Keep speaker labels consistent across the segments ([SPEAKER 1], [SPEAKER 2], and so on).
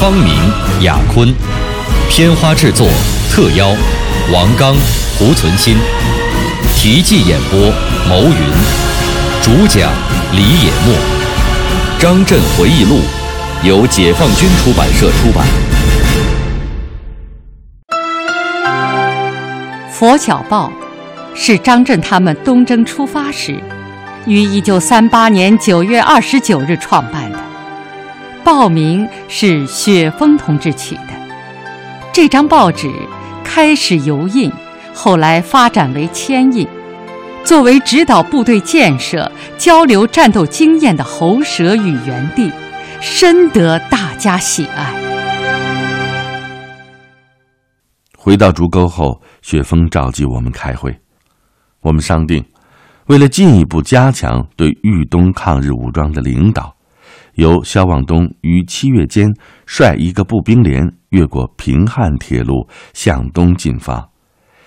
[SPEAKER 1] 方明、雅坤，片花制作特邀王刚、胡存新，题记演播牟云，主讲李野墨，《张震回忆录》由解放军出版社出版。
[SPEAKER 2] 佛晓报是张震他们东征出发时，于一九三八年九月二十九日创办的。报名是雪峰同志取的。这张报纸开始油印，后来发展为铅印，作为指导部队建设、交流战斗经验的喉舌与原地，深得大家喜爱。
[SPEAKER 3] 回到竹沟后，雪峰召集我们开会，我们商定，为了进一步加强对豫东抗日武装的领导。由萧望东于七月间率一个步兵连越过平汉铁路向东进发，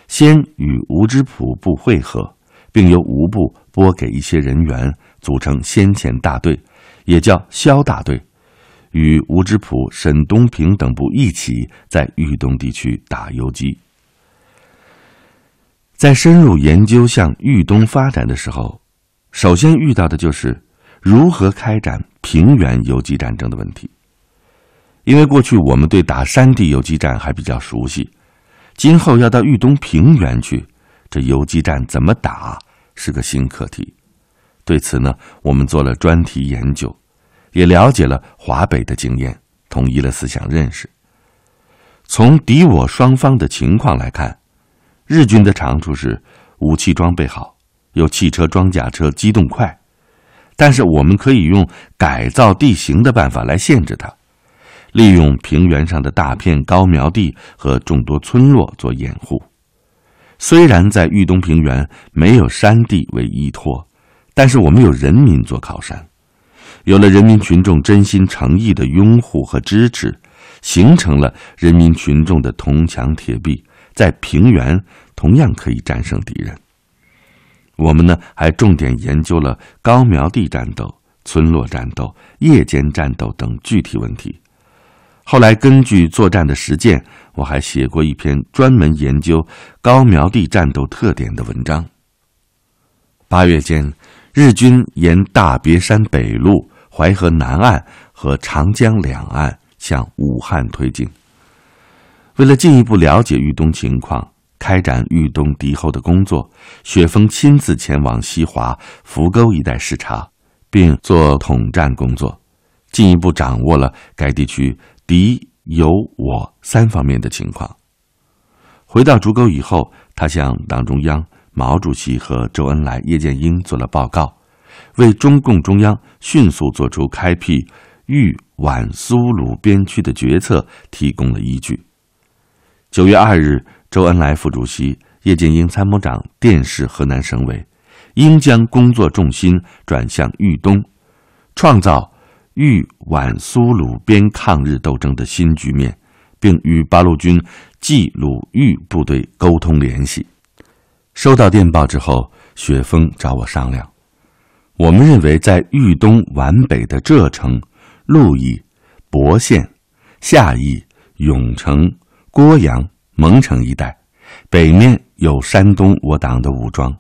[SPEAKER 3] 先与吴之普部会合，并由吴部拨给一些人员组成先遣大队，也叫萧大队，与吴之普、沈东平等部一起在豫东地区打游击。在深入研究向豫东发展的时候，首先遇到的就是如何开展。平原游击战争的问题，因为过去我们对打山地游击战还比较熟悉，今后要到豫东平原去，这游击战怎么打是个新课题。对此呢，我们做了专题研究，也了解了华北的经验，统一了思想认识。从敌我双方的情况来看，日军的长处是武器装备好，有汽车、装甲车，机动快。但是我们可以用改造地形的办法来限制它，利用平原上的大片高苗地和众多村落做掩护。虽然在豫东平原没有山地为依托，但是我们有人民做靠山，有了人民群众真心诚意的拥护和支持，形成了人民群众的铜墙铁壁，在平原同样可以战胜敌人。我们呢还重点研究了高苗地战斗、村落战斗、夜间战斗等具体问题。后来根据作战的实践，我还写过一篇专门研究高苗地战斗特点的文章。八月间，日军沿大别山北路、淮河南岸和长江两岸向武汉推进。为了进一步了解豫东情况。开展豫东敌后的工作，雪峰亲自前往西华、扶沟一带视察，并做统战工作，进一步掌握了该地区敌、友、我三方面的情况。回到竹沟以后，他向党中央、毛主席和周恩来、叶剑英做了报告，为中共中央迅速做出开辟豫皖苏鲁边区的决策提供了依据。九月二日。周恩来副主席、叶剑英参谋长电示河南省委，应将工作重心转向豫东，创造豫皖苏鲁边抗日斗争的新局面，并与八路军冀鲁豫部队沟通联系。收到电报之后，雪峰找我商量。我们认为，在豫东皖北的浙城、鹿邑、博县、夏邑、永城、郭阳。蒙城一带，北面有山东我党的武装，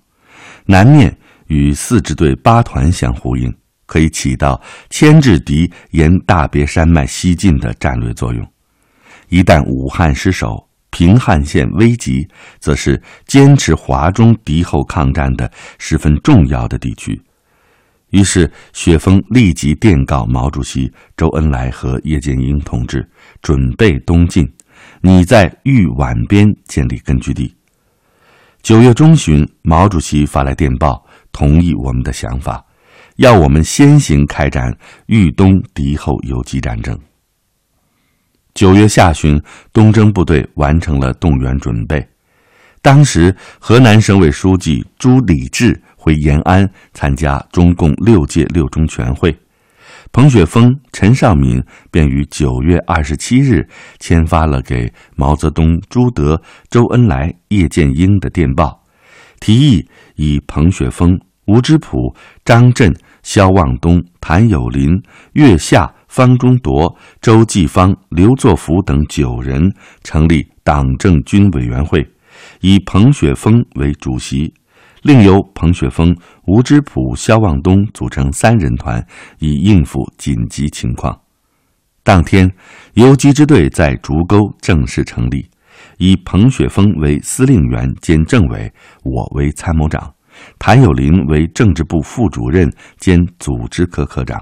[SPEAKER 3] 南面与四支队八团相呼应，可以起到牵制敌沿大别山脉西进的战略作用。一旦武汉失守，平汉线危急，则是坚持华中敌后抗战的十分重要的地区。于是，雪峰立即电告毛主席、周恩来和叶剑英同志，准备东进。你在豫皖边建立根据地。九月中旬，毛主席发来电报，同意我们的想法，要我们先行开展豫东敌后游击战争。九月下旬，东征部队完成了动员准备。当时，河南省委书记朱理治回延安参加中共六届六中全会，彭雪枫、陈少敏便于九月二十七日签发了给毛泽东、朱德、周恩来、叶剑英的电报，提议以彭雪枫、吴芝圃、张震、萧望东、谭友林、岳夏。方中铎、周继芳、刘作福等九人成立党政军委员会，以彭雪枫为主席，另由彭雪枫、吴芝圃、肖望东组成三人团，以应付紧急情况。当天，游击支队在竹沟正式成立，以彭雪枫为司令员兼政委，我为参谋长，谭友林为政治部副主任兼组织科科长。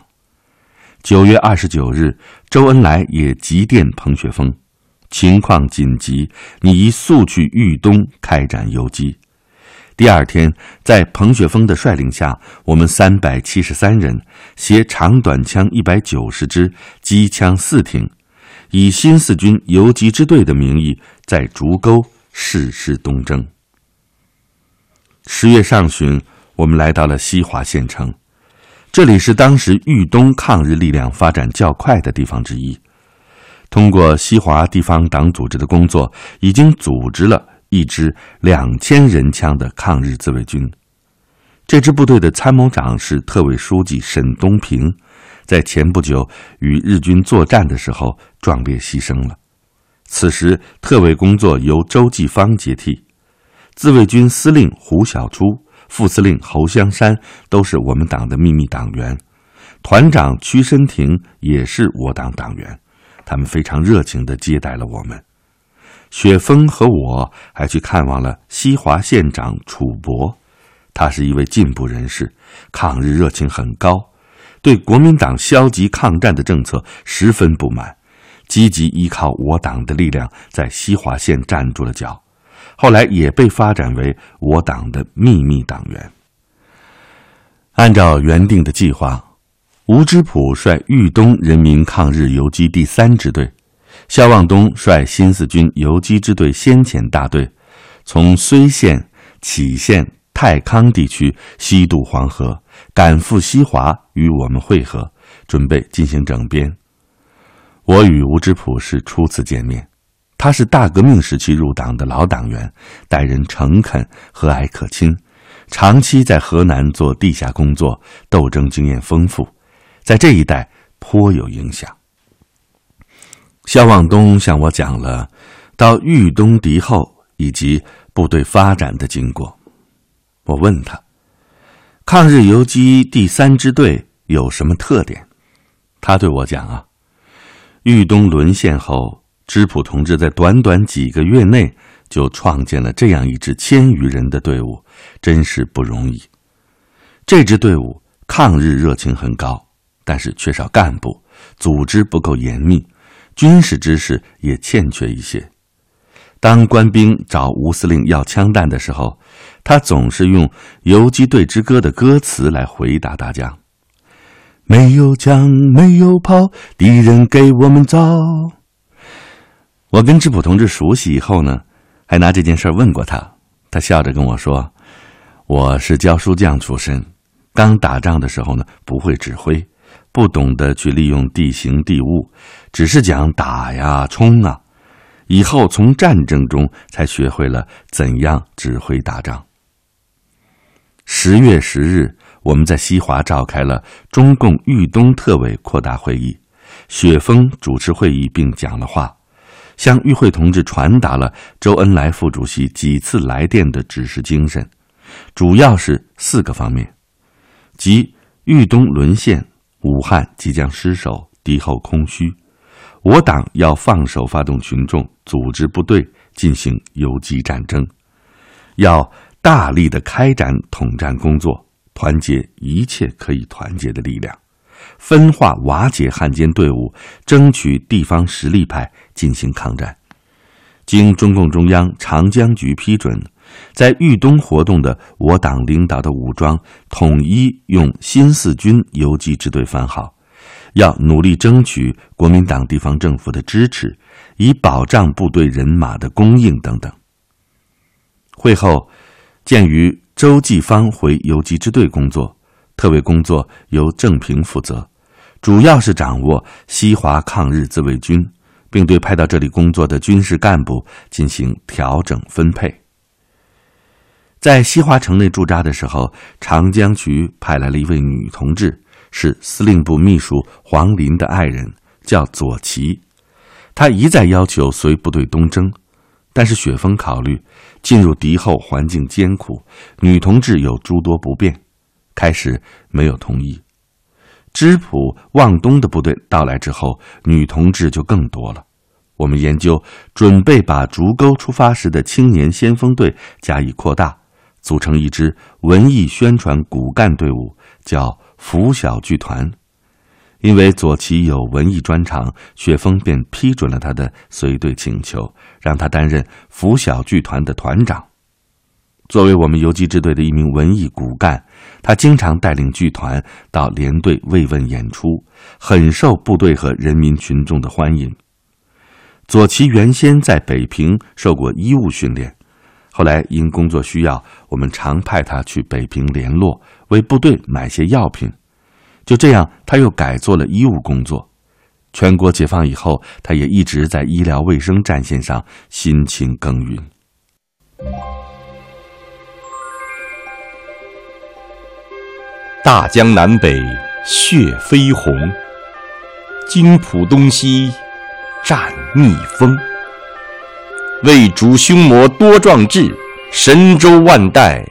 [SPEAKER 3] 九月二十九日，周恩来也急电彭雪枫：“情况紧急，你宜速去豫东开展游击。”第二天，在彭雪枫的率领下，我们三百七十三人携长短枪一百九十支，机枪四挺，以新四军游击支队的名义，在竹沟誓师东征。十月上旬，我们来到了西华县城。这里是当时豫东抗日力量发展较快的地方之一。通过西华地方党组织的工作，已经组织了一支两千人枪的抗日自卫军。这支部队的参谋长是特委书记沈东平，在前不久与日军作战的时候壮烈牺牲了。此时，特委工作由周继芳接替，自卫军司令胡小初。副司令侯香山都是我们党的秘密党员，团长屈申亭也是我党党员，他们非常热情地接待了我们。雪峰和我还去看望了西华县长楚伯，他是一位进步人士，抗日热情很高，对国民党消极抗战的政策十分不满，积极依靠我党的力量在西华县站住了脚。后来也被发展为我党的秘密党员。按照原定的计划，吴芝圃率豫东人民抗日游击第三支队，萧望东率新四军游击支队先遣大队，从睢县、杞县、太康地区西渡黄河，赶赴西华与我们会合，准备进行整编。我与吴芝圃是初次见面。他是大革命时期入党的老党员，待人诚恳、和蔼可亲，长期在河南做地下工作，斗争经验丰富，在这一带颇有影响。肖望东向我讲了到豫东敌后以及部队发展的经过。我问他：“抗日游击第三支队有什么特点？”他对我讲：“啊，豫东沦陷后。”芝普同志在短短几个月内就创建了这样一支千余人的队伍，真是不容易。这支队伍抗日热情很高，但是缺少干部，组织不够严密，军事知识也欠缺一些。当官兵找吴司令要枪弹的时候，他总是用《游击队之歌》的歌词来回答大家：“没有枪，没有炮，敌人给我们造。”我跟质朴同志熟悉以后呢，还拿这件事问过他，他笑着跟我说：“我是教书匠出身，刚打仗的时候呢，不会指挥，不懂得去利用地形地物，只是讲打呀、冲啊。以后从战争中才学会了怎样指挥打仗。”十月十日，我们在西华召开了中共豫东特委扩大会议，雪峰主持会议并讲了话。向与会同志传达了周恩来副主席几次来电的指示精神，主要是四个方面：即豫东沦陷，武汉即将失守，敌后空虚，我党要放手发动群众，组织部队进行游击战争，要大力的开展统战工作，团结一切可以团结的力量。分化瓦解汉奸队伍，争取地方实力派进行抗战。经中共中央长江局批准，在豫东活动的我党领导的武装统一用新四军游击支队番号，要努力争取国民党地方政府的支持，以保障部队人马的供应等等。会后，鉴于周继芳回游击支队工作，特委工作由郑平负责，主要是掌握西华抗日自卫军，并对派到这里工作的军事干部进行调整分配。在西华城内驻扎的时候，长江局派来了一位女同志，是司令部秘书黄林的爱人，叫左奇。她一再要求随部队东征，但是雪峰考虑进入敌后环境艰苦，女同志有诸多不便，开始没有同意。知浦、望东的部队到来之后，女同志就更多了。我们研究准备把竹沟出发时的青年先锋队加以扩大。组成一支文艺宣传骨干队伍，叫拂晓剧团。因为左奇有文艺专长，雪峰便批准了他的随队请求，让他担任拂晓剧团的团长。作为我们游击支队的一名文艺骨干，他经常带领剧团到连队慰问演出，很受部队和人民群众的欢迎。左奇原先在北平受过医务训练。后来因工作需要，我们常派他去北平联络，为部队买些药品。就这样，他又改做了医务工作。全国解放以后，他也一直在医疗卫生战线上辛勤耕耘。
[SPEAKER 1] 大江南北血飞红，金浦东西战逆风。为逐凶魔多壮志，神州万代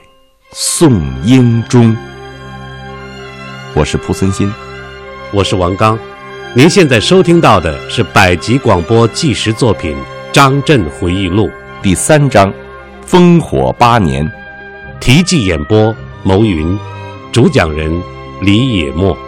[SPEAKER 1] 颂英忠。我是蒲森新，
[SPEAKER 4] 我是王刚。您现在收听到的是百集广播纪实作品《张震回忆录》
[SPEAKER 1] 第三章《烽火八年》，
[SPEAKER 4] 题记演播牟云，主讲人李野墨。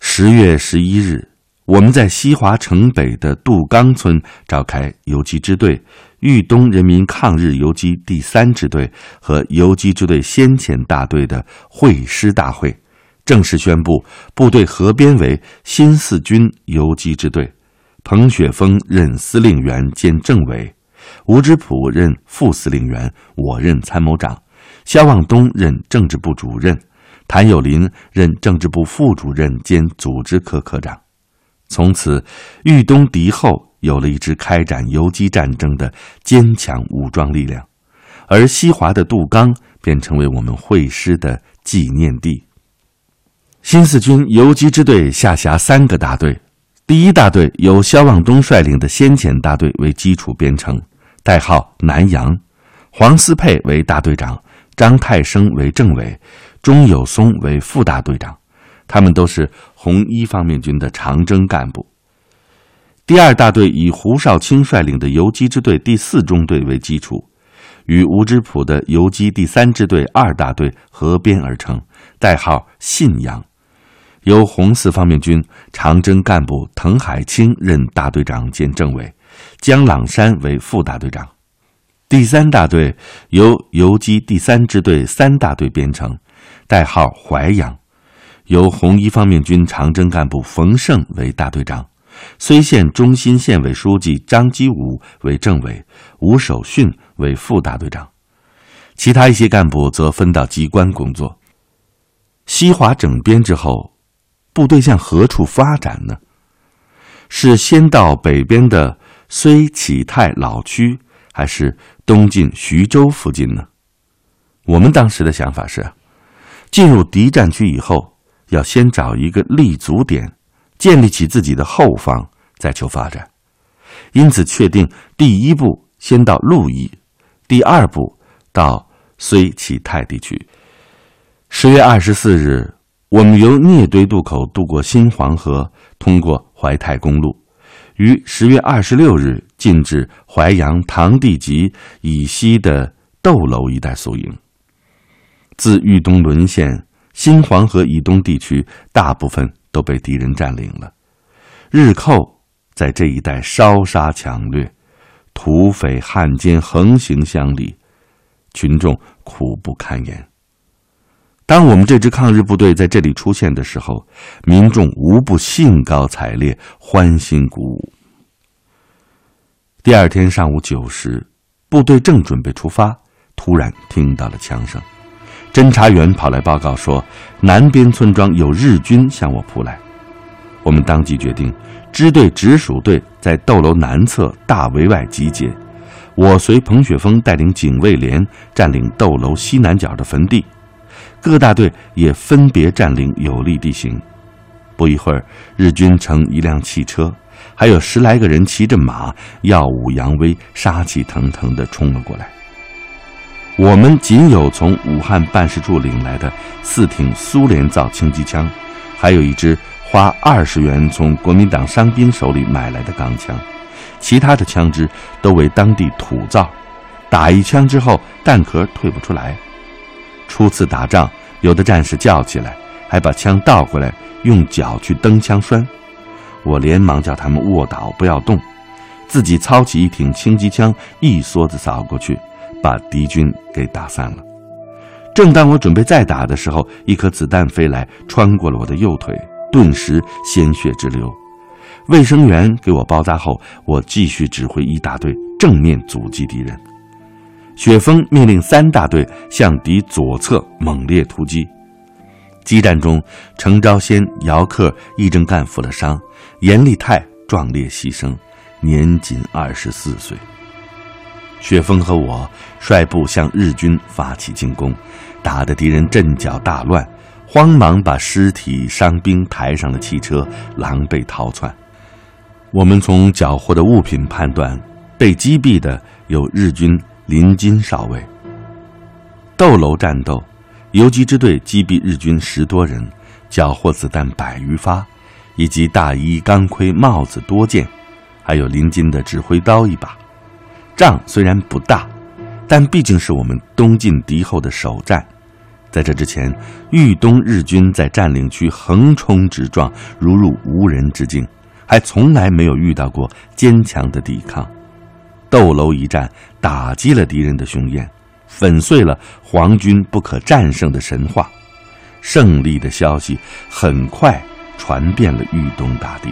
[SPEAKER 3] 十月十一日。我们在西华城北的杜冈村召开游击支队、豫东人民抗日游击第三支队和游击支队先遣大队的会师大会，正式宣布部队合编为新四军游击支队，彭雪枫任司令员兼政委，吴之普任副司令员，我任参谋长，肖望东任政治部主任，谭友林任政治部副主任兼组织科科长。从此，豫东敌后有了一支开展游击战争的坚强武装力量，而西华的杜刚便成为我们会师的纪念地。新四军游击支队下辖三个大队，第一大队由肖望东率领的先遣大队为基础编成，代号南阳，黄思佩为大队长，张太生为政委，钟有松为副大队长。他们都是红一方面军的长征干部。第二大队以胡少卿率领的游击支队第四中队为基础，与吴之普的游击第三支队二大队合编而成，代号信阳，由红四方面军长征干部滕海清任大队长兼政委，江朗山为副大队长。第三大队由游击第三支队三大队编成，代号淮阳。由红一方面军长征干部冯胜为大队长，睢县中心县委书记张基武为政委，吴守训为副大队长，其他一些干部则分到机关工作。西华整编之后，部队向何处发展呢？是先到北边的睢启泰老区，还是东进徐州附近呢？我们当时的想法是，进入敌占区以后。要先找一个立足点，建立起自己的后方，再求发展。因此，确定第一步先到鹿邑，第二步到睢启泰地区。十月二十四日，我们由聂堆渡口渡过新黄河，通过淮泰公路，于十月二十六日进至淮阳唐地集以西的窦楼一带宿营。自豫东沦陷。新黄河以东地区大部分都被敌人占领了，日寇在这一带烧杀抢掠，土匪汉奸横行乡里，群众苦不堪言。当我们这支抗日部队在这里出现的时候，民众无不兴高采烈、欢欣鼓舞。第二天上午九时，部队正准备出发，突然听到了枪声。侦查员跑来报告说，南边村庄有日军向我扑来。我们当即决定，支队直属队在斗楼南侧大围外集结，我随彭雪枫带领警卫连占领斗楼西南角的坟地，各大队也分别占领有利地形。不一会儿，日军乘一辆汽车，还有十来个人骑着马，耀武扬威、杀气腾腾地冲了过来。我们仅有从武汉办事处领来的四挺苏联造轻机枪，还有一支。花二十元从国民党伤兵手里买来的钢枪，其他的枪支都为当地土造，打一枪之后弹壳退不出来。初次打仗，有的战士叫起来，还把枪倒过来用脚去蹬枪栓。我连忙叫他们卧倒，不要动，自己操起一挺轻机枪，一梭子扫过去，把敌军给打散了。正当我准备再打的时候，一颗子弹飞来，穿过了我的右腿。顿时鲜血直流，卫生员给我包扎后，我继续指挥一大队正面阻击敌人。雪峰命令三大队向敌左侧猛烈突击。激战中，程昭先、姚克一正干负了伤，严立泰壮烈牺牲，年仅二十四岁。雪峰和我率部向日军发起进攻，打得敌人阵脚大乱。慌忙把尸体、伤兵抬上了汽车，狼狈逃窜。我们从缴获的物品判断，被击毙的有日军林金少尉。斗楼战斗，游击支队击毙日军十多人，缴获子弹百余发，以及大衣、钢盔、帽子多件，还有林金的指挥刀一把。仗虽然不大，但毕竟是我们东进敌后的首战。在这之前，豫东日军在占领区横冲直撞，如入无人之境，还从来没有遇到过坚强的抵抗。斗楼一战打击了敌人的雄焰，粉碎了皇军不可战胜的神话，胜利的消息很快传遍了豫东大地。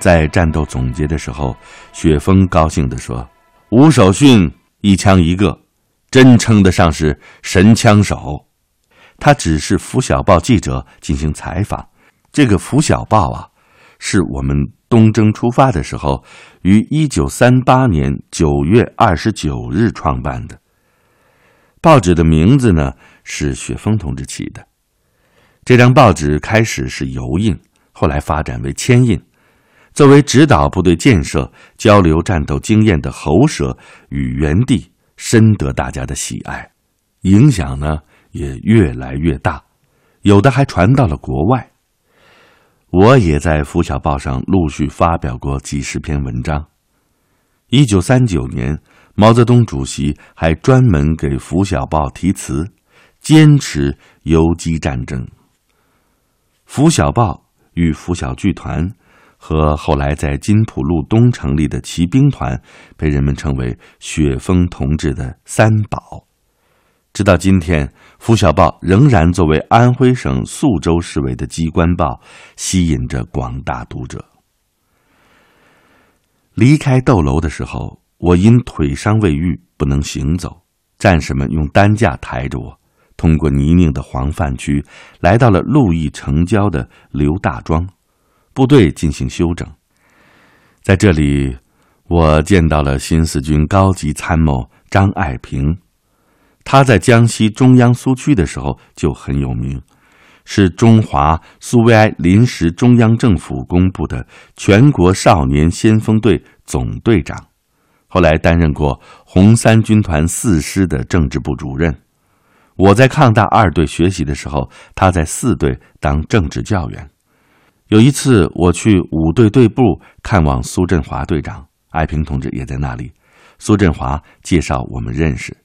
[SPEAKER 3] 在战斗总结的时候，雪峰高兴地说：“吴守训一枪一个，真称得上是神枪手。”他只是《拂晓报》记者进行采访。这个《拂晓报》啊，是我们东征出发的时候于一九三八年九月二十九日创办的。报纸的名字呢是雪峰同志起的。这张报纸开始是油印，后来发展为铅印。作为指导部队建设、交流战斗经验的喉舌与原地，深得大家的喜爱，影响呢也越来越大，有的还传到了国外。我也在《拂晓报》上陆续发表过几十篇文章。一九三九年，毛泽东主席还专门给《拂晓报》题词，坚持游击战争。《拂晓报》与拂晓剧团。和后来在金浦路东成立的骑兵团，被人们称为雪峰同志的三宝。直到今天，《拂晓报》仍然作为安徽省宿州市委的机关报，吸引着广大读者。离开斗楼的时候，我因腿伤未愈，不能行走，战士们用担架抬着我，通过泥泞的黄泛区，来到了鹿邑城郊的刘大庄。部队进行休整，在这里，我见到了新四军高级参谋张爱萍。他在江西中央苏区的时候就很有名，是中华苏维埃临时中央政府公布的全国少年先锋队总队长，后来担任过红三军团四师的政治部主任。我在抗大二队学习的时候，他在四队当政治教员。有一次，我去五队队部看望苏振华队长，艾平同志也在那里。苏振华介绍我们认识。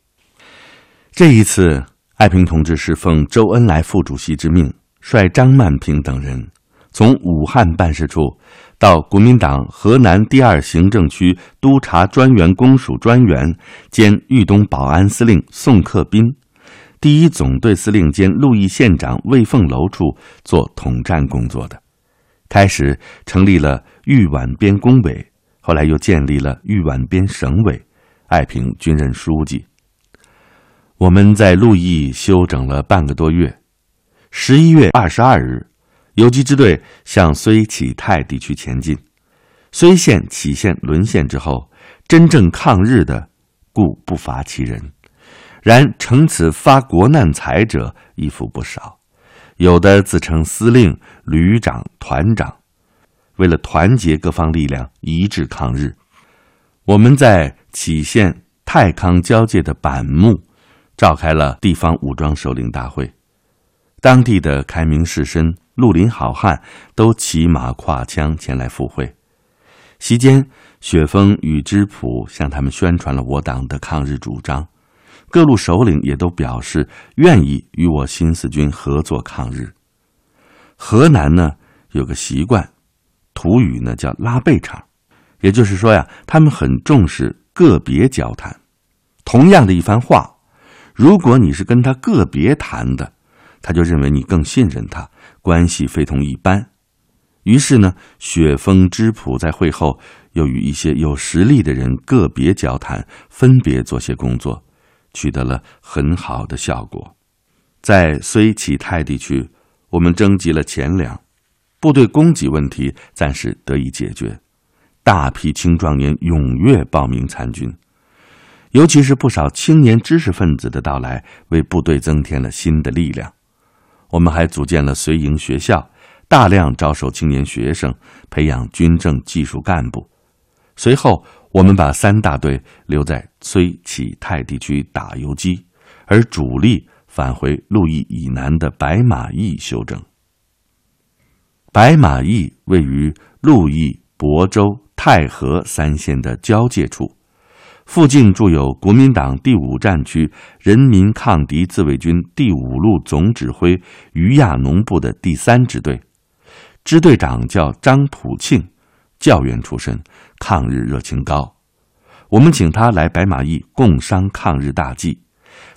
[SPEAKER 3] 这一次，艾平同志是奉周恩来副主席之命，率张曼平等人从武汉办事处到国民党河南第二行政区督察专员公署专员兼豫东保安司令宋克斌，第一总队司令兼鹿邑县长魏凤楼处做统战工作的，开始成立了豫皖边工委，后来又建立了豫皖边省委，爱平军任书记。我们在鹿邑休整了半个多月，十一月二十二日。游击支队向睢启泰地区前进，睢县、杞县沦陷之后，真正抗日的故不乏其人，然乘此发国难财者亦复不少，有的自称司令、旅长、团长，为了团结各方力量，一致抗日。我们在杞县太康交界的板木，召开了地方武装首领大会，当地的开明士绅。绿林好汉都骑马挎枪前来赴会，席间，雪峰与知浦向他们宣传了我党的抗日主张，各路首领也都表示愿意与我新四军合作抗日。河南呢有个习惯，土语呢叫拉背场，也就是说呀，他们很重视个别交谈。同样的一番话，如果你是跟他个别谈的，他就认为你更信任他。关系非同一般，于是呢，雪峰之普在会后又与一些有实力的人个别交谈，分别做些工作，取得了很好的效果。在睢启泰地区，我们征集了钱粮，部队供给问题暂时得以解决，大批青壮年踊跃报名参军，尤其是不少青年知识分子的到来，为部队增添了新的力量。我们还组建了随营学校，大量招收青年学生，培养军政技术干部。随后，我们把三大队留在崔启泰地区打游击，而主力返回鹿邑以南的白马驿休整。白马驿位于鹿邑、亳州、太和三县的交界处。附近驻有国民党第五战区人民抗敌自卫军第五路总指挥于亚农部的第三支队，支队长叫张普庆，教员出身，抗日热情高。我们请他来白马驿共商抗日大计，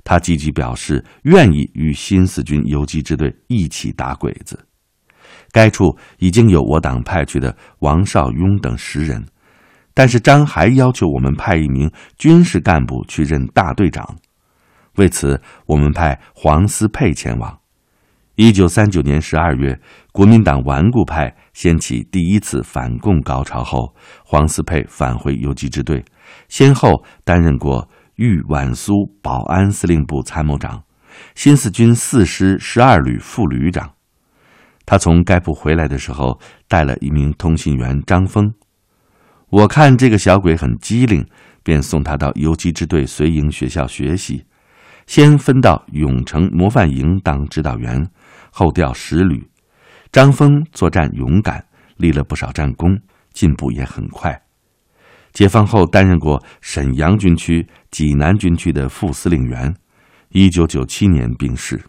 [SPEAKER 3] 他积极表示愿意与新四军游击支队一起打鬼子。该处已经有我党派去的王绍庸等十人。但是张还要求我们派一名军事干部去任大队长，为此我们派黄思佩前往。一九三九年十二月，国民党顽固派掀起第一次反共高潮后，黄思佩返回游击支队，先后担任过豫皖苏保安司令部参谋长、新四军四师十二旅副旅长。他从该部回来的时候，带了一名通信员张峰。我看这个小鬼很机灵，便送他到游击支队随营学校学习，先分到永城模范营当指导员，后调十旅。张峰作战勇敢，立了不少战功，进步也很快。解放后担任过沈阳军区、济南军区的副司令员，一九九七年病逝。